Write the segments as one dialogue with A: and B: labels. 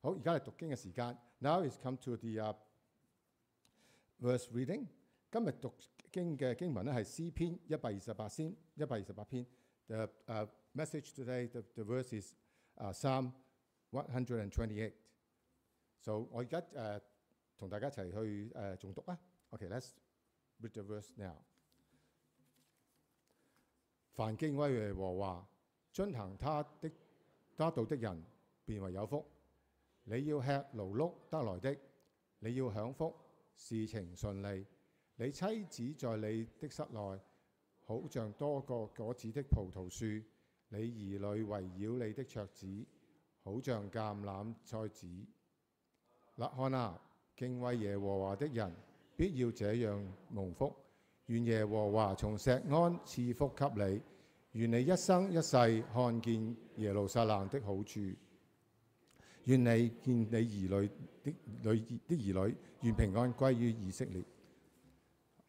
A: 好，而家係讀經嘅時間。Now is come to the、uh, verse reading。今日讀經嘅經文咧係詩篇一百二十八篇，一百二十八篇。The、uh, message today, the, the verse is、uh, Psalm one hundred and twenty-eight。So 我而家誒同大家一齊去誒重讀啊。OK，let's、read the verse now。凡敬畏耶和華、遵行他的他道的人，便為有福。 你要吃勞碌得來的，你要享福，事情順利。你妻子在你的室內，好像多個果子的葡萄樹；你兒女圍繞你的桌子，好像橄欖菜子。嗱，看啊，敬畏耶和華的人，必要這樣蒙福。願耶和華從錫安賜福給你，願你一生一世看見耶路撒冷的好處。 愿你见你儿女的女的儿女，愿平安归于以色列。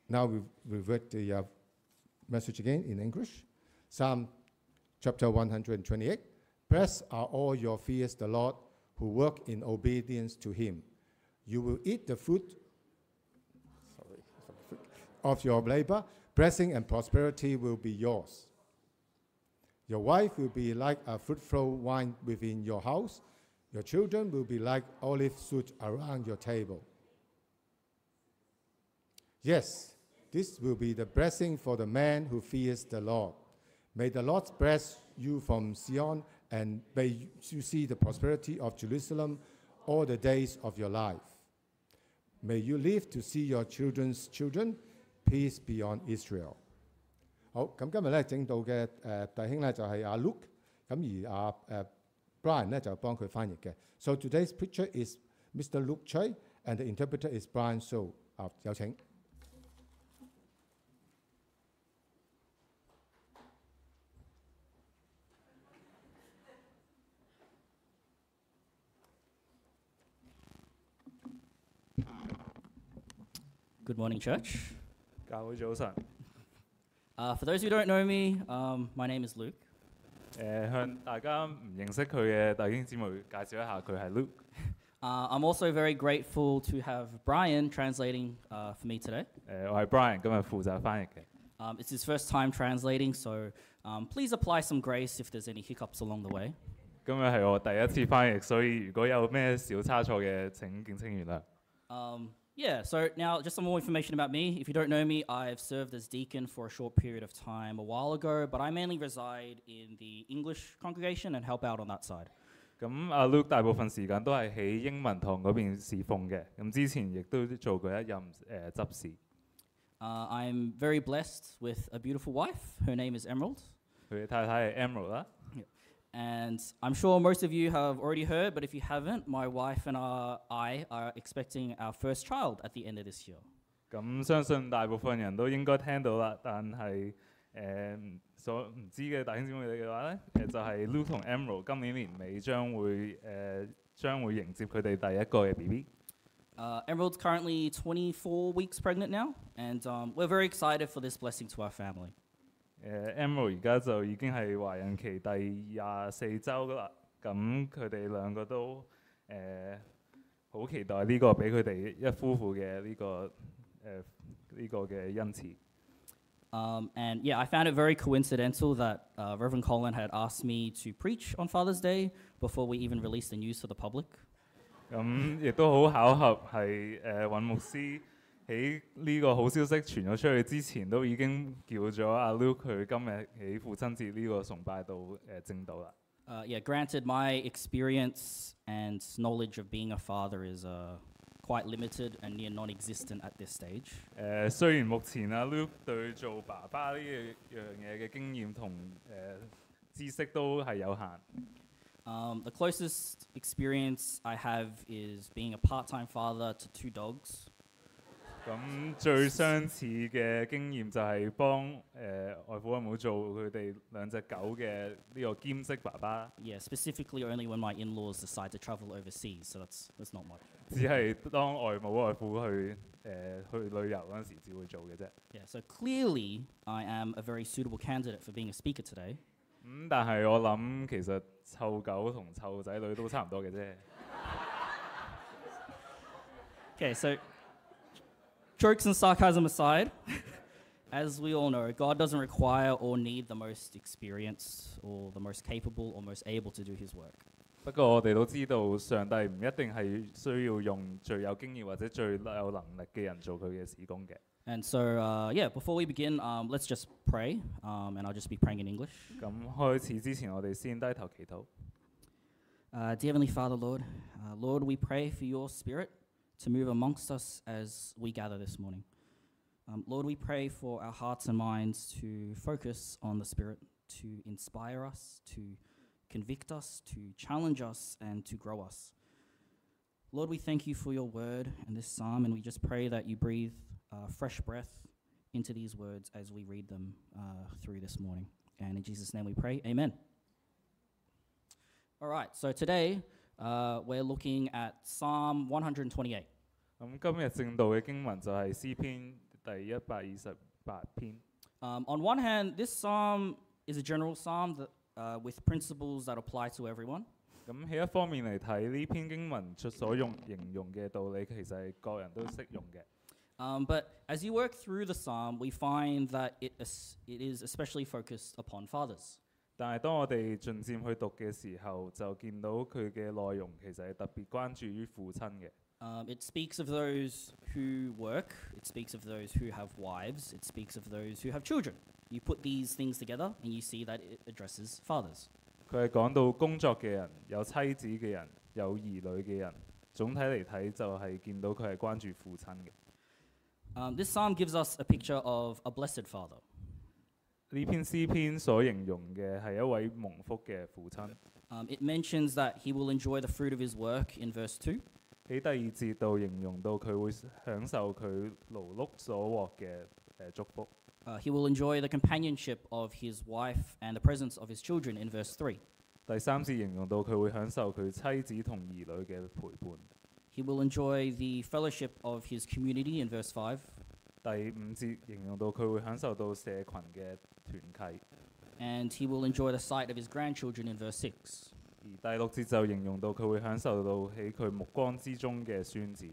A: Now we revert the uh, message again in English. Psalm chapter 128. Blessed are all your fears the Lord who work in obedience to him. You will eat the fruit sorry, of your labor. Blessing and prosperity will be yours. Your wife will be like a fruitful wine within your house. Your children will be like olive shoot around your table. Yes, this will be the blessing for the man who fears the Lord. May the Lord bless you from Zion, and may you see the prosperity of Jerusalem all the days of your life. May you live to see your children's children. Peace be on Israel. 好，咁今日咧正道嘅诶、呃、弟兄咧就系、是、阿 Luke，咁而阿诶、呃、 Brian 咧就帮佢翻译嘅。So today's preacher is Mr. Luke Choi and the interpreter is Brian So。啊，有请。
B: Good morning, church.
C: 教会早晨，
B: Uh, for those who don't know me, um, my name is Luke.
C: 誒、向大家唔認識佢嘅弟兄姊妹介紹一下，佢係 Luke。
B: Uh, I'm also very grateful to have Brian translating uh, for me today.
C: 誒、我係 Brian，今日負責翻譯嘅。
B: Um, it's his first time translating, so um, please apply some grace if there's any hiccups along the way.
C: 今日係我第一次翻譯，所以如果有咩小差錯嘅，請敬請原諒。
B: Um, yeah, so now just some more information about me. If you don't know me, I've served as deacon for a short period of time a while ago, but I mainly reside in the English congregation and help out on that side.
C: 咁阿 Luke 大部分时间都系喺英文堂嗰边侍奉嘅，咁之前亦都做过一任诶、执事。
B: Uh, I'm very blessed with a beautiful wife. Her name is Emerald.
C: 佢嘅太太系 Emerald 啦。
B: And I'm sure most of you have already heard, but if you haven't, my wife and uh, I are expecting our first child at the end of this year.
C: 咁相信大部分人都应该听到啦，但系诶、唔所唔知嘅弟兄姊妹嘅话咧，诶、就系、Luke 同 Emerald 今年年尾将会诶、将会迎接佢哋第一个嘅 B B。
B: Uh, Emerald's currently 24 weeks pregnant now, and um, we're very excited for this blessing to our family.
C: 誒、Emerald 而家就已經係懷孕期第廿四週噶啦，咁佢哋兩個都誒好、期待呢個俾佢哋一夫婦嘅呢、個誒呢、個嘅恩賜。
B: Um, and yeah, I found it very coincidental that uh, Reverend Colin had asked me to preach on Father's Day before we even released the news to the public.
C: 咁亦都好巧合係誒尹牧師 喺呢个好消息传咗出去之前，都已经叫咗阿 Luke 佢今日喺父亲节呢个崇拜度诶正道啦。
B: Uh, yeah, granted, my experience and knowledge of being a father is uh, quite limited and near non existent at this stage.
C: 诶、虽然目前阿 Luke 对做爸爸呢样嘢嘅经验同诶、知识都系有限。
B: Um, the closest experience I have is being a part time father to two dogs.
C: 咁最相似嘅經驗就係幫誒、外父外母做佢哋兩隻狗嘅呢個兼職爸爸，
B: Yeah, specifically only when my in laws decide to travel overseas, so that's, that's not much.
C: 只係當外母外父去誒、去旅遊嗰陣時至會做嘅啫。
B: Yeah, so clearly I am a very suitable candidate for being a speaker today.
C: 咁、但係我諗其實湊狗同湊仔女都差唔多嘅啫。
B: Okay, so jokes and sarcasm aside, as we all know, God doesn't require or need the most experienced or the most capable or most able to do his work.
C: 不过我哋都知道，上帝唔一定系需要用最有经验或者最有能力嘅人做佢嘅事工嘅。
B: And so, uh, yeah, before we begin, um, let's just pray, um, and I'll just be praying in English.
C: 咁开始之前，我哋先低头祈祷。
B: Uh, dear Heavenly Father, Lord, uh, Lord, we pray for your Spirit to move amongst us as we gather this morning. Um, Lord, we pray for our hearts and minds to focus on the Spirit, to inspire us, to convict us, to challenge us, and to grow us. Lord, we thank you for your word and this psalm, and we just pray that you breathe uh, fresh breath into these words as we read them uh, through this morning. And in Jesus' name we pray, amen. All right, so today uh, we're looking at Psalm 128.
C: 咁今日正道嘅经文就系诗篇第一百二十八篇。
B: Um, on one hand, this psalm is a general psalm that, uh, with principles that apply to everyone.
C: 咁喺一方面嚟睇，呢篇经文出所用形容嘅道理，其实系各人都适用嘅。
B: Um, but as you work through the psalm, we find that it, es- it is especially focused upon fathers.
C: 但係當我哋進漸去讀嘅時候，就見到佢嘅內容其實係特別關注於父親嘅。
B: Um, it speaks of those who work, it speaks of those who have wives, it speaks of those who have children. You put these things together and you see that it addresses fathers.
C: 佢係講到工作嘅人、有妻子嘅人、有兒女嘅人。總體嚟睇就係見到佢係關注父親嘅。
B: Um, this psalm gives us a picture of a blessed father.
C: 呢篇诗篇所形容嘅系一位蒙福嘅父亲。
B: Um, it mentions that he will enjoy the fruit of his work in verse 2.
C: 喺第二节度形容到佢会享受佢劳碌所获嘅诶祝福。
B: Uh, he will enjoy the companionship of his wife and the presence of his children in verse 3.
C: 第三节形容到佢会享受佢妻子同儿女嘅陪伴。
B: He will enjoy the fellowship of his community in verse 5.
C: 第五节形容到佢会享受到社群嘅团契。
B: And he will enjoy the sight of his grandchildren in verse 6.
C: 而第六节就形容到佢会享受到喺佢目光之中嘅孙子。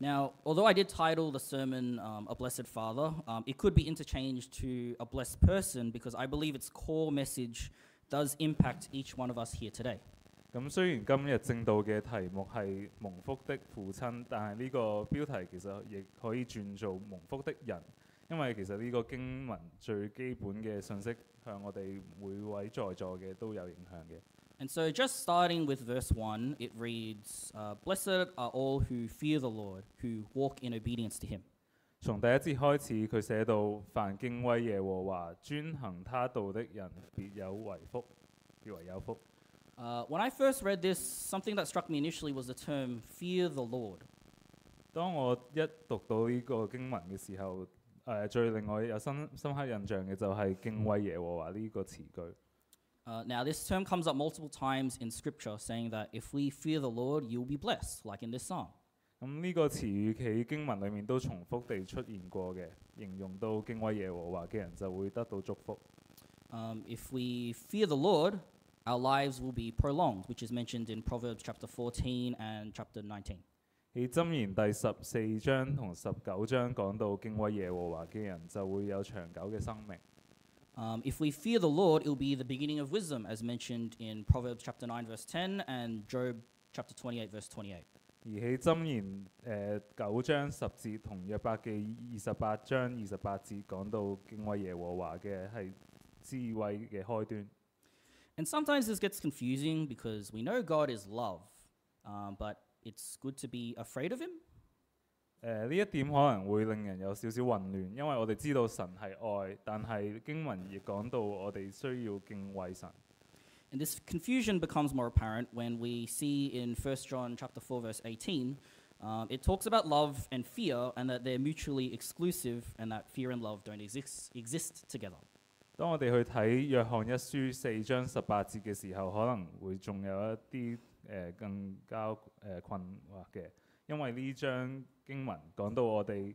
B: Now, although I did title the sermon um, A Blessed Father, um, it could be interchanged to A Blessed Person because I believe its core message does impact each one of us here today.
C: 咁雖然今日正道嘅題目係蒙福的父親，但係呢個標題其實亦可以轉做蒙福的人，因為其實呢個經文最基本嘅信息向我哋每位在座嘅都有影響嘅。
B: And so, just starting with verse 1, it reads uh, Blessed are all who fear the Lord, who walk in obedience to him.
C: 從第一節開始，佢寫到：凡敬畏耶和華、專行他道的人，別有為福，別為有福。
B: Uh, when I first read this, something that struck me initially was the term fear the Lord.
C: 当我一读到呢个经文嘅时候，诶、最令我有深深刻印象嘅就系敬畏耶和华呢个词句。
B: Uh, now, this term comes up multiple times in Scripture, saying that if we fear the Lord, you will be blessed, like in this psalm.
C: 咁呢个词语喺经文里面都重复地出现过嘅，形容到敬畏耶和华嘅人就会得到祝福。
B: Um, if we fear the Lord, our lives will be prolonged, which is mentioned in Proverbs chapter 14 and chapter 19.
C: 喺箴言第十四章同十九章讲到敬畏耶和华嘅人就会有长久嘅生命。
B: Um, if we fear the Lord, it will be the beginning of wisdom, as mentioned in Proverbs chapter 9, verse 10, and Job chapter 28, verse 28.
C: 而喺箴言诶九、章十节同约伯记二十八章二十八节讲到敬畏耶和华嘅系智慧嘅开端。
B: And sometimes this gets confusing because we know God is love, um, but it's good to be afraid of Him.
C: 诶呢一点可能会令人有少少混乱，因为我哋知道神系爱，但系经文亦讲到我哋需要敬畏神。
B: And this confusion becomes more apparent when we see in 1 John chapter 4 verse 18, um, it talks about love and fear and that they're mutually exclusive and that fear and love don't exist, exist together.
C: 當我哋去睇約翰一書四章十八節嘅時候，可能會仲有一啲誒、呃更加誒、呃困惑嘅，因為呢章經文講到我哋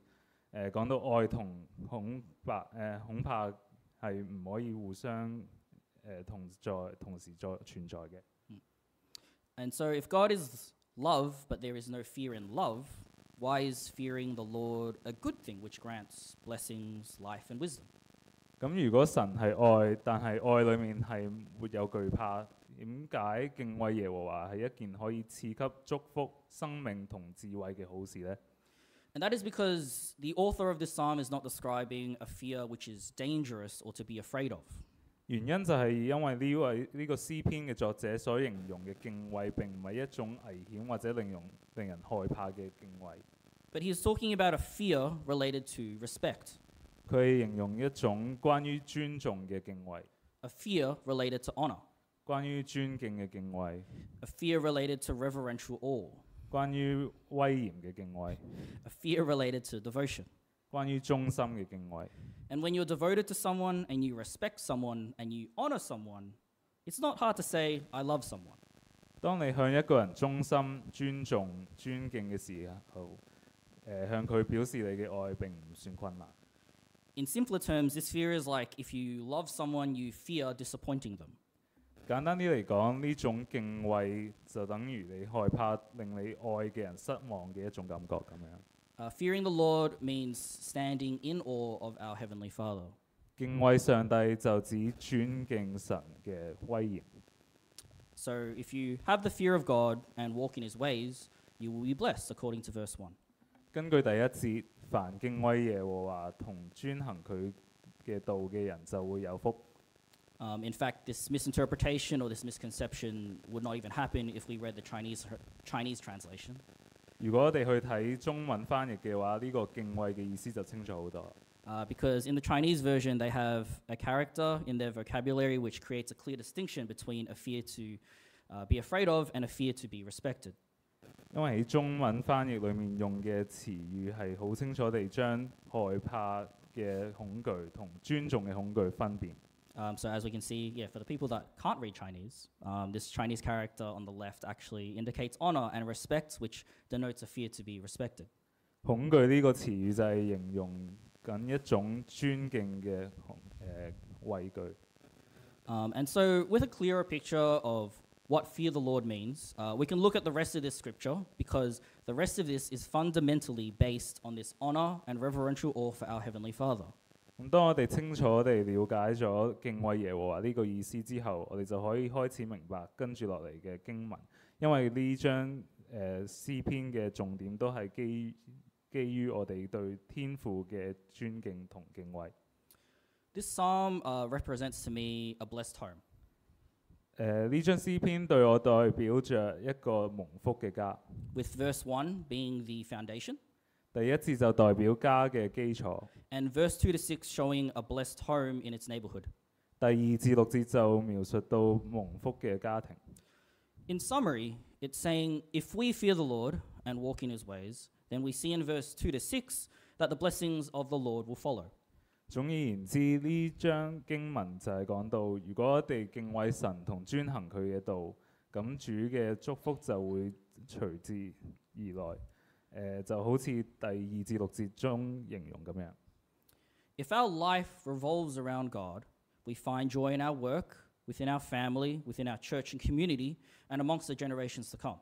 C: 誒講到愛同恐怕誒、呃恐怕係唔可以互相誒、呃同在同時在存在嘅。
B: And so if God is love but there is no fear in love, why is fearing the Lord a good thing which grants blessings, life, and wisdom?
C: 咁如果神系爱，但系爱里面系没有惧怕，点解敬畏耶和华系一件可以赐给祝福、生命同智慧嘅好事呢？
B: And that is because the author of this psalm is not describing a fear which is dangerous or to be afraid of.
C: 原因就系因为呢位呢、个诗篇嘅作者所形容嘅敬畏并唔系一种危险或者令人令人害怕嘅敬畏，
B: But he is talking about a fear related to respect,
C: 佢係形容一種關於尊重嘅敬畏，
B: a fear related to honor,
C: 關於尊敬嘅敬畏，
B: a fear related to reverential awe,
C: 關於威嚴嘅敬畏，
B: a fear related to devotion.
C: 關於忠心嘅敬畏。
B: And when you're devoted to someone and you respect someone and you honor someone, it's not hard to say, I love someone.
C: 當你向一個人忠心、尊重、尊敬嘅時候，誒、向佢表示你嘅愛並唔算困難。
B: In simpler terms, this fear is like if you love someone, you fear disappointing them.
C: 简单啲嚟讲，呢种敬畏就等于你害怕令你爱嘅人失望嘅一种感觉咁样。
B: Uh, fearing the Lord means standing in awe of our Heavenly Father.
C: 敬畏上帝就指尊敬神嘅威严。
B: So if you have the fear of God and walk in His ways, you will be blessed, according to verse 1.
C: 根据第一节， 凡敬畏耶和华同遵行佢嘅道嘅人就会有福。
B: Um, in fact, this misinterpretation or this misconception would not even happen if we read the Chinese, Chinese translation.
C: 如果我哋去睇中文翻译嘅话，呢、个敬畏嘅意思就清楚好多。
B: Uh, because in the Chinese version, they have a character in their vocabulary which creates a clear distinction between a fear to uh, be afraid of and a fear to be respected.
C: 因为喺中文翻译里面用嘅词语系好清楚地将害怕嘅恐惧同尊重嘅恐惧分辨。
B: Um, so as we can see, yeah, for the people that can't read Chinese, um, this Chinese character on the left actually indicates honor and respect, which denotes a fear to be respected.
C: 恐惧呢个词语就系形容紧一种尊敬嘅恐诶畏惧。
B: Um, and so, with a clearer picture of what fear the Lord means, uh, we can look at the rest of this scripture because the rest of this is fundamentally based on this honor and reverential awe for our Heavenly Father.
C: 咁当我哋清楚地了解咗敬畏耶和华呢个意思之后，我哋就可以开始明白跟住落嚟嘅经文，因为呢章诶、呃、诗篇嘅重点都系基基于我哋对天父嘅尊敬同敬畏。
B: This psalm uh, represents to me a blessed home.
C: 诶呢张诗篇对我代表着一个蒙福嘅家，
B: with verse 1 being the foundation,
C: 第一节就代表家嘅基础，
B: and verse 2 to 6 showing a blessed home in its neighborhood.
C: 第二至六节就描述到蒙福嘅家庭。
B: In summary, it's saying if we fear the Lord and walk in his ways, then we see in verse 2 to 6 that the blessings of the Lord will follow.
C: 總而言之，呢章經文就係講到，如果我哋敬畏神同遵行佢嘅道，咁主嘅祝福就會隨之而來。誒、就好似第二至六節中形容咁樣。
B: If our life revolves around God, we find joy in our work, within our family, within our church and community, and amongst the generations to come.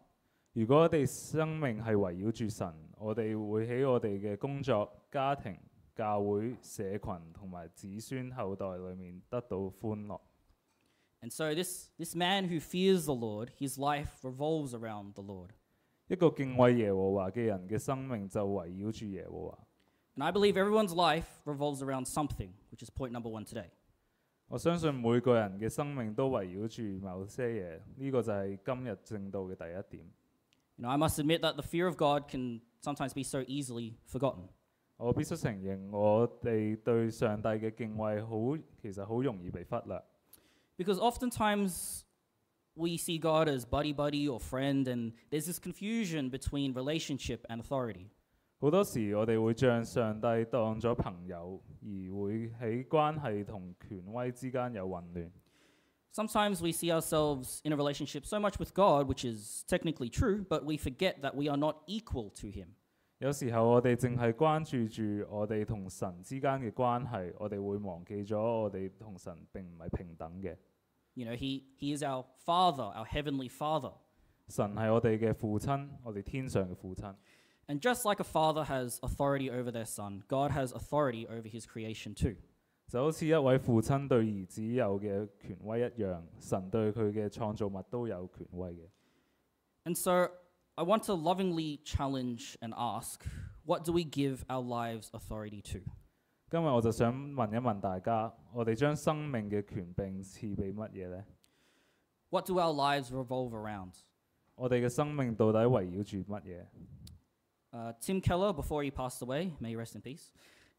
C: 如果我哋生命係圍繞住神，我哋會喺我哋嘅工作、家庭、 教会、社群同埋子孙后代里面得到欢乐。
B: And so, this, this man who fears the Lord, his life revolves around the Lord.
C: 一个敬畏耶和华嘅人嘅生命就围绕住耶和华。
B: And I believe everyone's life revolves around something, which is point number one today.
C: 我相信每个人嘅生命都围绕住某些嘢，呢、个就系今日正道嘅第一点。
B: You know, I must admit that the fear of God can sometimes be so easily forgotten.
C: 我必须承认，我哋对上帝嘅敬畏好，其实好容易被忽略。
B: Because oftentimes we see God as buddy buddy or friend, and there's this confusion between relationship and authority.
C: 好多时我哋会将上帝当咗朋友，而会喺关系同权威之间有混乱。
B: Sometimes we see ourselves in a relationship so much with God, which is technically true, but we forget that we are not equal to Him.
C: 有時候我哋淨係關注住我哋同神之間嘅關係，我哋會忘記咗我哋同神並唔係平等嘅。
B: You know, He, he is our Father, our Heavenly Father.
C: 神係我哋嘅父親，我哋天上嘅父親。
B: And just like a father has authority over their son, God has authority over his creation too.
C: 就好似一位父親對兒子有嘅權威一樣，神對佢嘅創造物都有權威嘅。
B: And so I want to lovingly challenge and ask what do we give our lives authority to?
C: 今日我就想问一问大家，我哋将生命嘅权柄赐俾乜嘢呢？
B: What do our lives revolve around?
C: 我哋嘅生命到底围绕住乜嘢？
B: Uh, Tim Keller, before he passed away, may he rest in peace,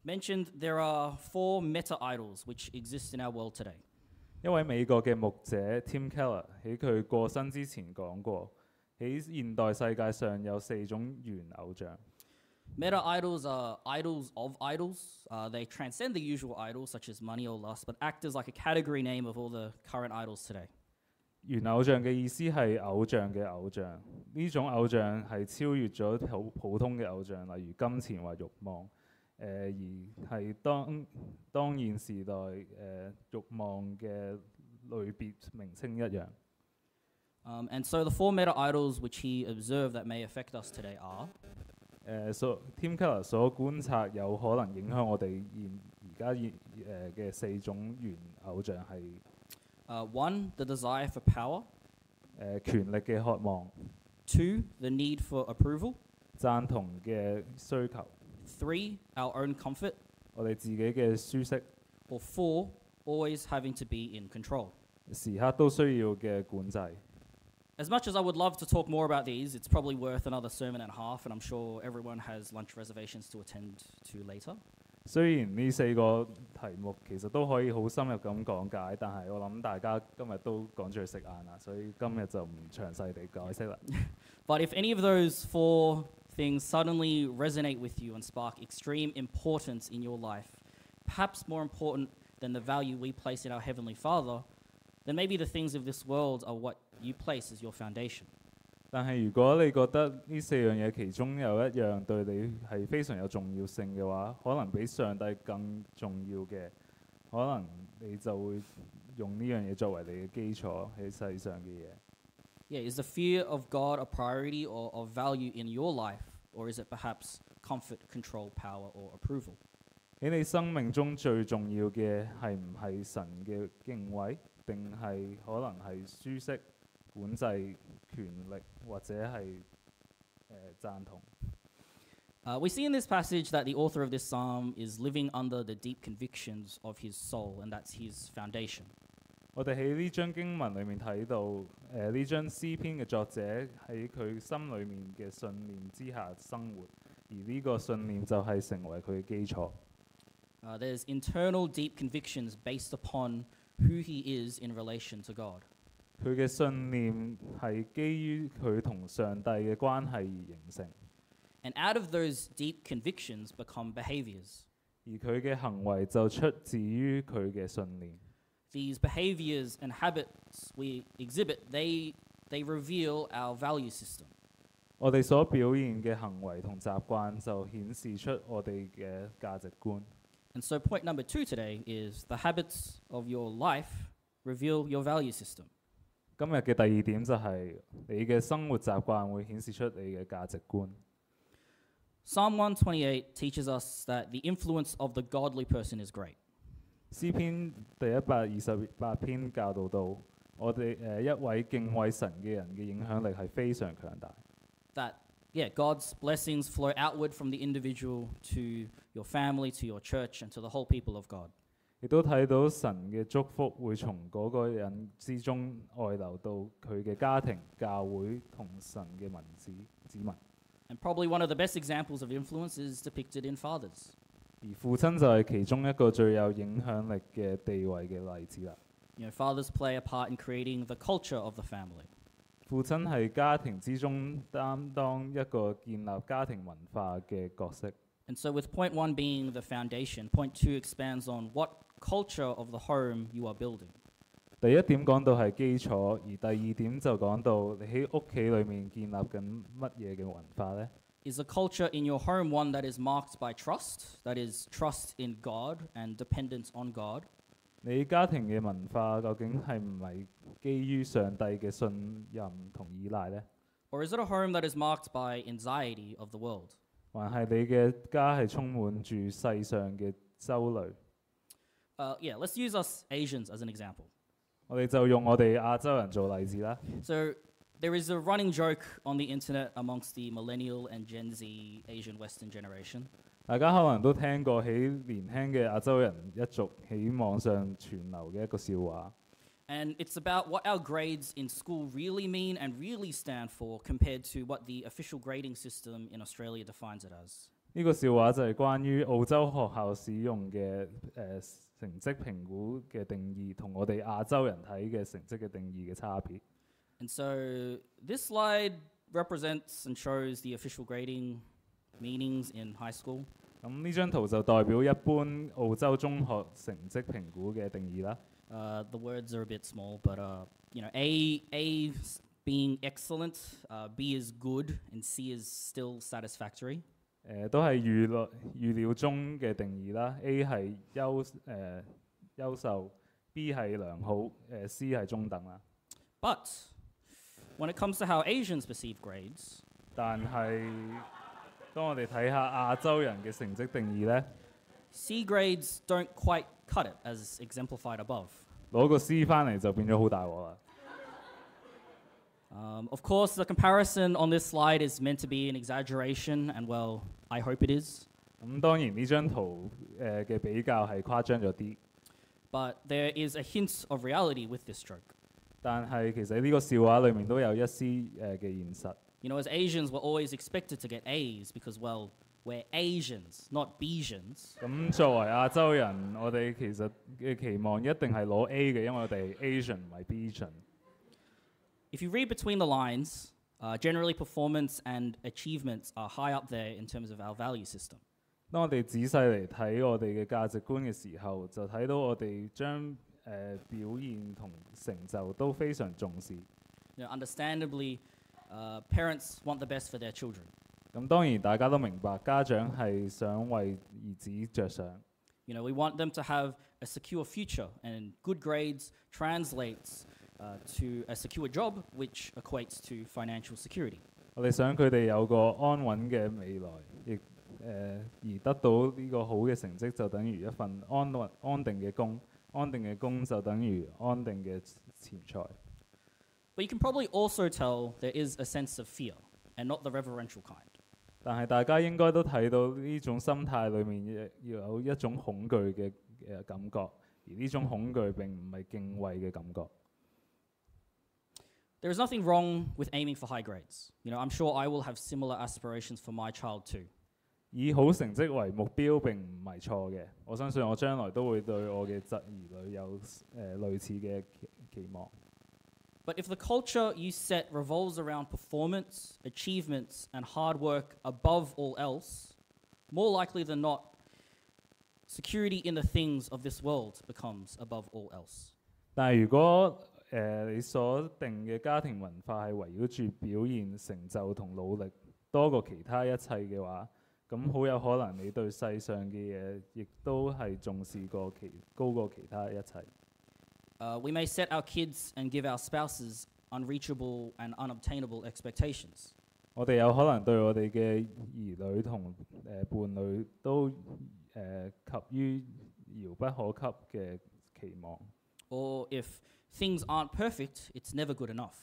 B: mentioned there are four meta idols which exist in our world today.
C: 一位美国嘅牧者 Tim Keller 喺佢过身之前讲过， 喺現代世界上有四種原偶像。
B: Meta idols are idols of idols. Uh, they transcend the usual idols, such as money or lust, but act as like a category name of all the current idols today.
C: 原偶像嘅意思係偶像嘅偶像，呢種偶像係超越咗普普通嘅偶像，例如金錢或慾望，誒、而係當當現時代誒、慾望嘅類別名稱一樣。
B: Um, and so the four meta idols which he observed that may affect us today are
C: 诶、所 Tim Keller 所观察有可能影响我哋现而家现诶嘅四种原偶像系
B: uh, one, the desire for power,
C: 诶、权力嘅渴望、
B: two, the need for approval,
C: 赞同嘅需求、
B: three, our own comfort,
C: 我哋自己嘅舒适，
B: or four, always having to be in control.
C: 时刻都需要嘅管制。
B: As much as I would love to talk more about these, it's probably worth another sermon and a half, and I'm sure everyone has lunch reservations to attend to later.
C: 虽然呢四个题目其实都可以好深入咁讲解，但系我谂大家今日都赶住去食晏啦，所以今日就唔详细地解释啦。
B: But if any of those four things suddenly resonate with you and spark extreme importance in your life, perhaps more important than the value we place in our Heavenly Father, then maybe the things of this world are what you place as your foundation.
C: 但系如果你觉得呢四样嘢其中有一样对你系非常有重要性嘅话，可能比上帝更重要嘅，可能你就会用呢样嘢作为你嘅基础喺世上嘅嘢。
B: Yeah, is the fear of God a priority or of value in your life, or is it perhaps comfort, control, power, or approval?
C: 喺你生命中最重要嘅系唔系神嘅敬畏， 定系可能系舒适、管制、权力或者系诶、呃、赞同？
B: Uh, we see in this passage that the author of this psalm is living under the deep convictions of his soul, and that's his foundation.
C: 我哋喺呢章经文里面睇到，诶、呢章诗篇嘅作者喺佢心里面嘅信念之下生活，而呢个信念就系成为佢嘅基础。
B: Uh, there's internal deep convictions based upon who he is in relation to God.
C: 佢嘅信念系基于佢同上帝嘅关系而形成，
B: And out of those deep convictions become behaviors.
C: 而佢嘅行为就出自于佢嘅信念。
B: These behaviors and habits we exhibit, they, they reveal our value system.
C: 我哋所表现嘅行为同习惯就显示出我哋嘅价值观。
B: And so, point number two today is the habits of your life reveal your value system.
C: 今日嘅第二点就系你嘅生活习惯会显示出你嘅价值观。
B: Psalm 128 teaches us that the influence of the godly person is great.
C: 诗篇第一百二十八篇教导到，我哋诶、呃一位敬畏神嘅人嘅影响力系非常强大。
B: That, yeah, God's blessings flow outward from the individual to your family, to your church, and to the whole people of God.
C: 亦都睇到神嘅祝福会从嗰个人之中外流到佢嘅家庭、教会同神嘅民子子民。
B: And probably one of the best examples of influence is depicted in fathers.
C: 而父亲就系其中一个最有影响力嘅地位嘅例子啦。
B: You know, fathers play a part in creating the culture of the family.
C: 父亲系家庭之中担当一个建立家庭文化嘅角色。
B: And so, with point one being the foundation, point two expands on what culture of the home you are building.
C: 第一点讲到系基础，而第二点就讲到你喺屋企里面建立紧乜嘢嘅文化呢？
B: Is the culture in your home one that is marked by trust, that is, trust in God and dependence on God?
C: 你家庭嘅文化究竟系唔系基于上帝嘅信任同依赖呢？
B: Or is it a home that is marked by anxiety of the world?
C: 还系你嘅家系充满住世上嘅忧虑？
B: Uh, yeah, let's use us Asians as an example.
C: 我哋就用我哋亚洲人做例子啦。
B: So there is a running joke on the internet amongst the millennial and Gen Z Asian Western generation
C: 大家可能都听过喺年轻嘅亚洲人一族喺网上传流嘅一个笑话。
B: And it's about what our grades in school really mean and really stand for compared to what the official grading system in Australia defines it as.
C: 呢个笑话就系关于澳洲学校使用嘅诶、呃成绩评估嘅定义，同我哋亚洲人睇嘅成绩嘅定义嘅差别。
B: And so this slide represents and shows the official grading meanings in high school.
C: 咁呢张图就代表一般澳洲中学成绩评估嘅定义啦。
B: Uh, the words are a bit small, but uh, you know, A A s- being excellent, uh, B is good, and C is still satisfactory.
C: 诶、都系预料预料中嘅定义啦。A 系优诶、呃、优秀，B 系良好，诶、C 系中等啦。
B: But when it comes to how Asians perceive grades,
C: 但系 当我哋睇下亚洲人嘅成绩定义呢，
B: C grades don't quite cut it, as exemplified above.
C: 攞个 C 翻嚟就变咗好大镬啦。
B: Um, of course, the comparison on this slide is meant to be an exaggeration, and well, I hope it is.
C: 咁当然呢张图诶嘅、比较系夸张咗啲，
B: But there is a hint of reality with this joke.
C: 但系其实呢个笑话里面都有一丝诶嘅现实。
B: You know, as Asians, we're always expected to get A's because, well, we're Asians, not Besians.
C: 咁作为亚洲人，我哋其实嘅期望一定系攞 A 嘅，因为我哋系 Asian 唔系 Basian。
B: If you read between the lines, uh, generally performance and achievements are high up there in terms of our value system.
C: 当我哋仔细嚟睇我哋嘅价值观嘅时候，就睇到我哋将诶、呃表现同成就都非常重视。
B: You know, understandably, uh, parents want the best for their children.
C: 咁当然大家都明白，家长系想为儿子着想。
B: You know, we want them to have a secure future, and good grades translates uh, to a secure job, which equates to financial security.
C: 我哋想佢哋有个安稳嘅未来，亦诶、呃而得到呢个好嘅成绩，就等于一份安稳安定嘅工。安定嘅工就等于安定嘅钱财。
B: But you can probably also tell there is a sense of fear, and not the reverential kind.
C: 但系大家应该都睇到呢种心态里面要有一种恐惧嘅诶感觉，而呢种恐惧并唔系敬畏嘅感觉。
B: There is nothing wrong with aiming for high grades. You know, I'm sure I will have similar aspirations for my child too.
C: 以好成绩为目标并唔系错嘅，我相信我将来都会对我嘅侄儿女有诶、呃、类似嘅期期望。
B: But if the culture you set revolves around performance, achievements, and hard work above all else, more likely than not, security in the things of this world becomes above all else.
C: 但系如果诶、呃你所定嘅家庭文化系围绕住表现、成就同努力多过其他一切嘅话，咁好有可能你对世上嘅嘢亦都系重视过其高过其他一切。
B: Uh, we may set our kids and give our spouses unreachable and unobtainable expectations.
C: 我哋有可能对我哋嘅儿女同诶、呃伴侣都诶、呃、及于遥不可及嘅期望，
B: Or if things aren't perfect, it's never good enough.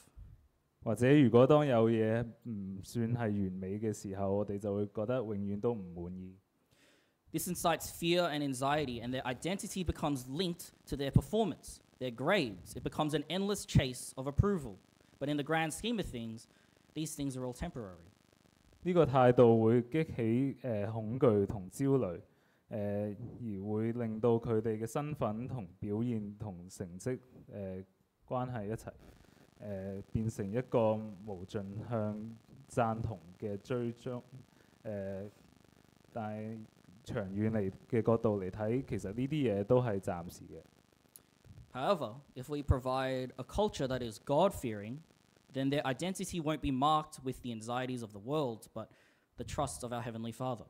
C: 或者如果当有嘢唔算系完美嘅时候，我哋就会觉得永远都唔满意。
B: This incites fear and anxiety, and their identity becomes linked to their performance, their grades. It becomes an endless chase of approval. But in the grand scheme of things, these things are all temporary.
C: 呢个态度会激起诶、呃恐惧同焦虑，诶、呃而会令到佢哋嘅身份同表现同成绩诶、呃、关系一齐诶、呃、变成一个无尽向赞同嘅追踪诶、呃但系长远嚟嘅角度嚟睇，其实呢啲嘢都系暂时嘅。
B: However, if we provide a culture that is God fearing, then their identity won't be marked with the anxieties of the world, but the trust of our Heavenly Father.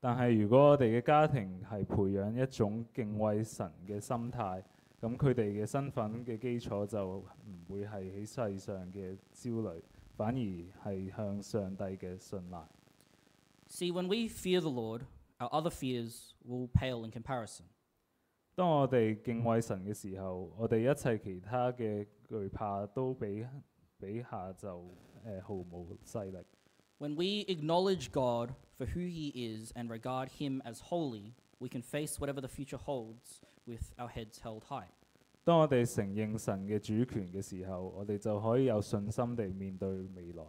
C: 但系如果我哋嘅家庭系培养一种敬畏神嘅心态，咁佢哋嘅身份嘅基础就唔会系喺世上嘅焦虑，反而系向上帝嘅信赖。
B: See, when we fear the Lord, our other fears will pale in comparison.
C: 当我哋敬畏神嘅时候，我哋一切其他嘅惧怕都比比下就诶、呃毫无势力。
B: When we acknowledge God for who He is and regard Him as holy, we can face whatever the future holds with our heads held high.
C: 当我哋承认神嘅主权嘅时候，我哋就可以有信心地面对未来。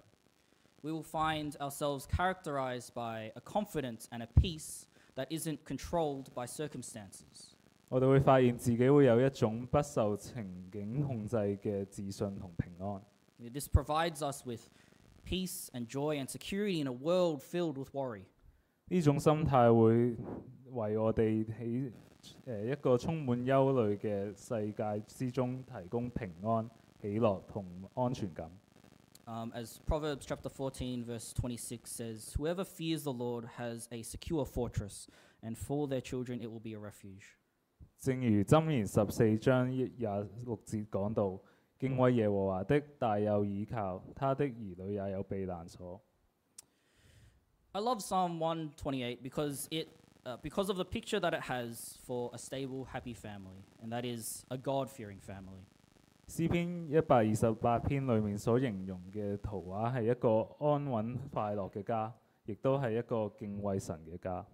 B: We will find ourselves characterized by a confidence and a peace that isn't controlled by circumstances.
C: 我哋会发现自己会有一种不受情景控制嘅自信同平安。
B: This provides us with peace and joy and security in a world filled with worry.
C: 呢种心态会为我哋喺诶一个充满忧虑嘅世界之中提供平安、喜乐同安全感。
B: Um, as Proverbs chapter 14, verse 26 says, Whoever fears the Lord has a secure fortress, and for their children it will be a refuge.
C: 正如箴言十四章一廿六节讲到，敬畏耶和华的大有倚靠，他的儿女也有避难所。
B: I love Psalm 128 because it uh, because of the picture that it has for a stable, happy family, and that is a God-fearing family.
C: 诗篇一百二十八篇里面所形容嘅图画系一个安稳快乐嘅家，亦都系一个敬畏神嘅家。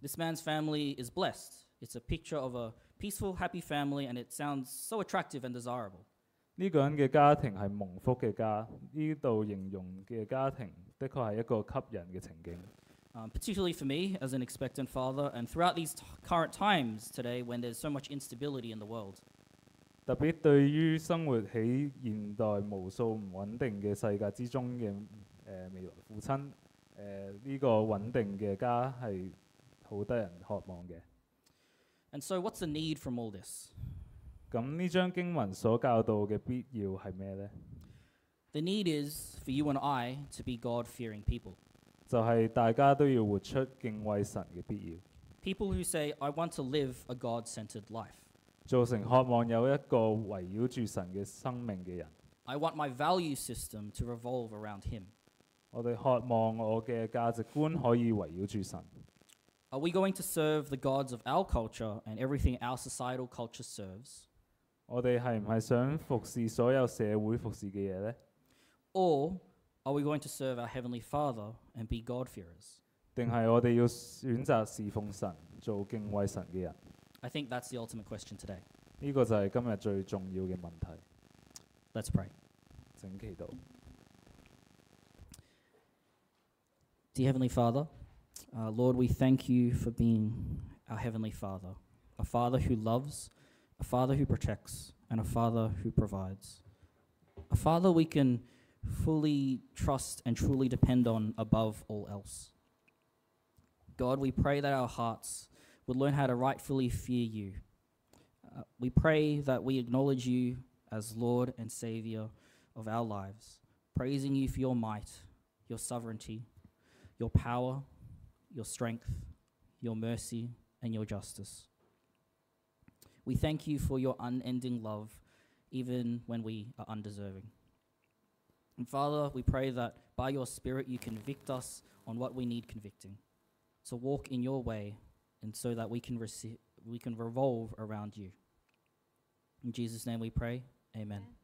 B: This man's family is blessed. It's a picture of a peaceful, happy family, and it sounds so attractive and desirable.
C: 呢个人嘅家庭系蒙福嘅家，呢度形容嘅家庭的确系一个吸引嘅情景。
B: Um, particularly for me as an expectant father, and throughout these t- current times today when there's so much instability in the world.
C: 特别对于生活喺现代无数唔稳定嘅世界之中嘅诶、呃未来父亲，诶、呢、个稳定嘅家系好得人渴望嘅。
B: And so, what's the need from all this?
C: 咁呢张经文所教导嘅必要系咩呢？
B: The need is for you and I to be God fearing people.
C: 就系、大家都要活出敬畏神嘅必要，
B: People who say, I want to live a God centered life.
C: 造成渴望有一个围绕住神嘅生命嘅人。
B: I want my value system to revolve around Him.
C: 我哋渴望我嘅价值观可以围绕住神。
B: Are we going to serve the gods of our culture and everything our societal culture serves?
C: 我哋系唔系想服侍所有社会服侍嘅嘢呢？
B: Or are we going to serve our Heavenly Father and be God-fearers?
C: 定系我哋要选择侍奉神，做敬畏神嘅人？
B: I think that's the ultimate question today.
C: 呢、个就系今日最重要嘅问题。
B: Let's pray.
C: 请祈祷。
B: Dear Heavenly Father, uh, Lord, we thank you for being our Heavenly Father, a Father who loves, a Father who protects, and a Father who provides. A Father we can fully trust and truly depend on above all else. God, we pray that our hearts would learn how to rightfully fear you. Uh, we pray that we acknowledge you as Lord and Savior of our lives, praising you for your might, your sovereignty, your power, your strength, your mercy, and your justice. We thank you for your unending love, even when we are undeserving. And Father, we pray that by your Spirit you convict us on what we need convicting, to walk in your way, and so that we can receive, we can revolve around you. In Jesus' name we pray. Amen.
D: Amen.